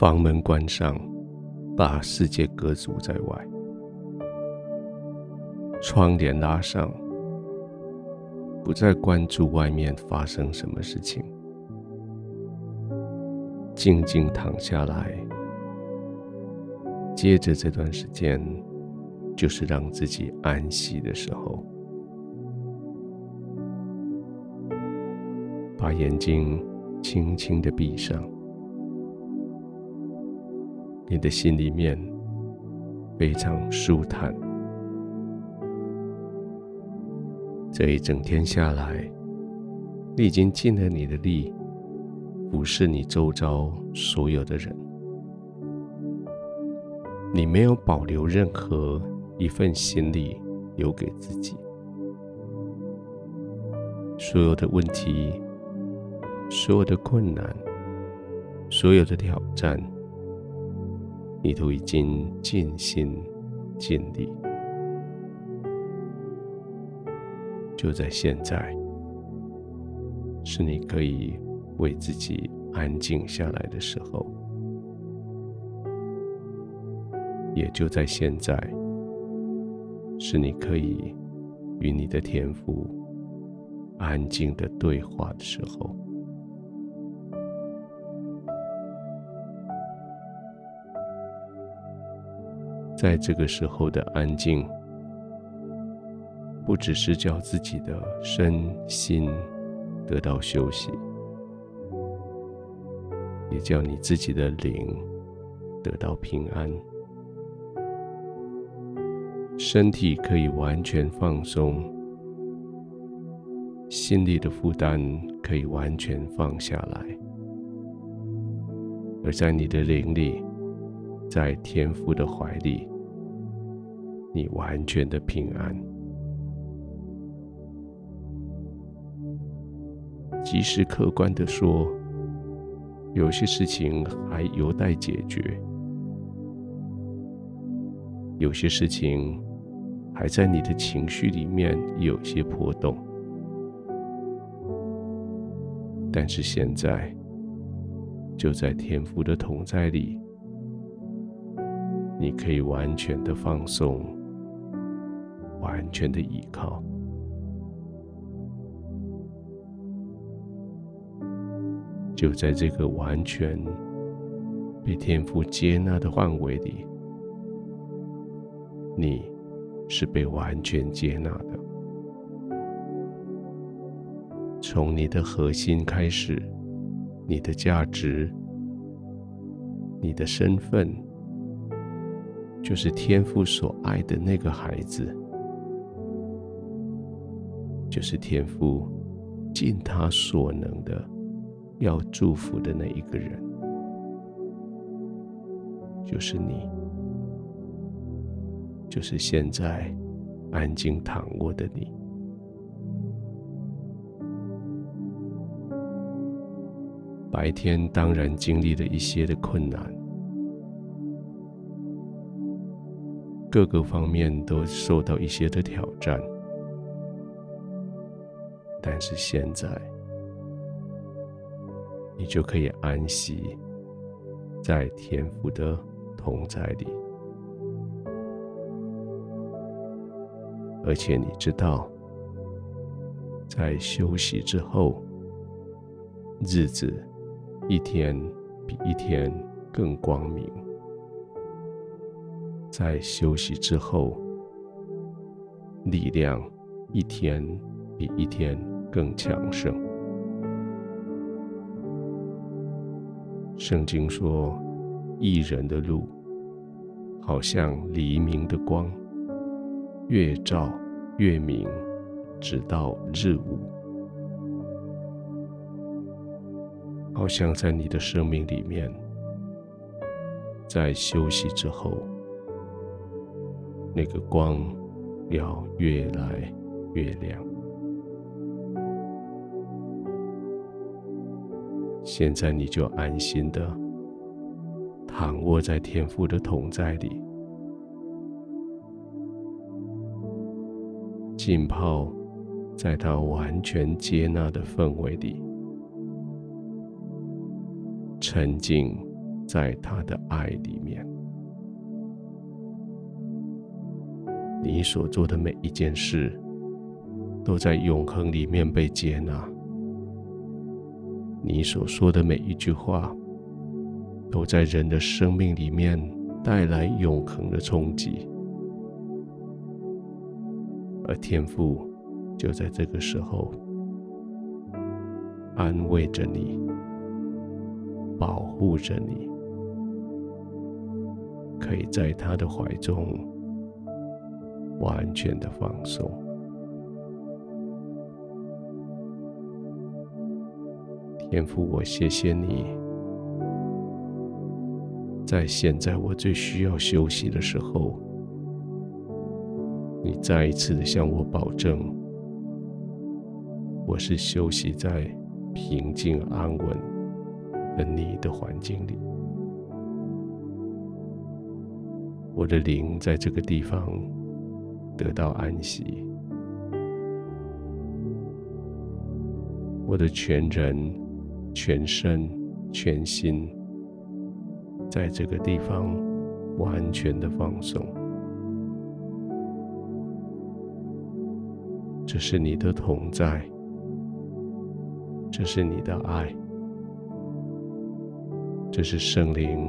房门关上，把世界隔阻在外；窗帘拉上，不再关注外面发生什么事情，静静躺下来。接着这段时间，就是让自己安息的时候，把眼睛轻轻的闭上。你的心里面非常舒坦。这一整天下来，你已经尽了你的力，俯视你周遭所有的人。你没有保留任何一份心力留给自己。所有的问题，所有的困难，所有的挑战。你都已经尽心尽力，就在现在，是你可以为自己安静下来的时候，也就在现在，是你可以与你的天赋安静的对话的时候。在这个时候的安静，不只是叫自己的身心得到休息，也叫你自己的灵得到平安，身体可以完全放松，心里的负担可以完全放下来，而在你的灵里，在天父的怀里，你完全的平安。即使客观的说，有些事情还有待解决，有些事情还在你的情绪里面有些波动，但是现在就在天父的同在里。你可以完全的放松，完全的依靠。就在这个完全被天父接纳的范围里，你是被完全接纳的。从你的核心开始，你的价值，你的身份。就是天父所爱的那个孩子，就是天父尽他所能的要祝福的那一个人，就是你，就是现在安静躺卧的你。白天当然经历了一些的困难。各个方面都受到一些的挑战，但是现在，你就可以安息在天父的同在里，而且你知道，在休息之后，日子一天比一天更光明。在休息之后，力量一天比一天更强盛。圣经说，一人的路好像黎明的光，越照越明，直到日午。好像在你的生命里面，在休息之后。那个光要越来越亮。现在你就安心的躺卧在天父的同在里，浸泡在他完全接纳的氛围里，沉浸在他的爱里面。你所做的每一件事，都在永恒里面被接纳。你所说的每一句话，都在人的生命里面带来永恒的冲击。而天父就在这个时候安慰着你，保护着你，可以在他的怀中。完全的放松，天父，我谢谢你，在现在我最需要休息的时候，你再一次的向我保证，我是休息在平静安稳的你的环境里，我的灵在这个地方。得到安息，我的全人、全身、全心，在这个地方完全的放松。这是你的同在，这是你的爱，这是圣灵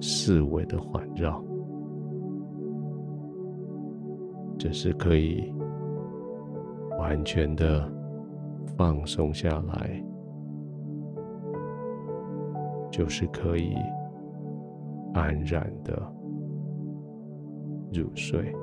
四围的环绕。只是可以完全的放松下来，就是可以安然的入睡。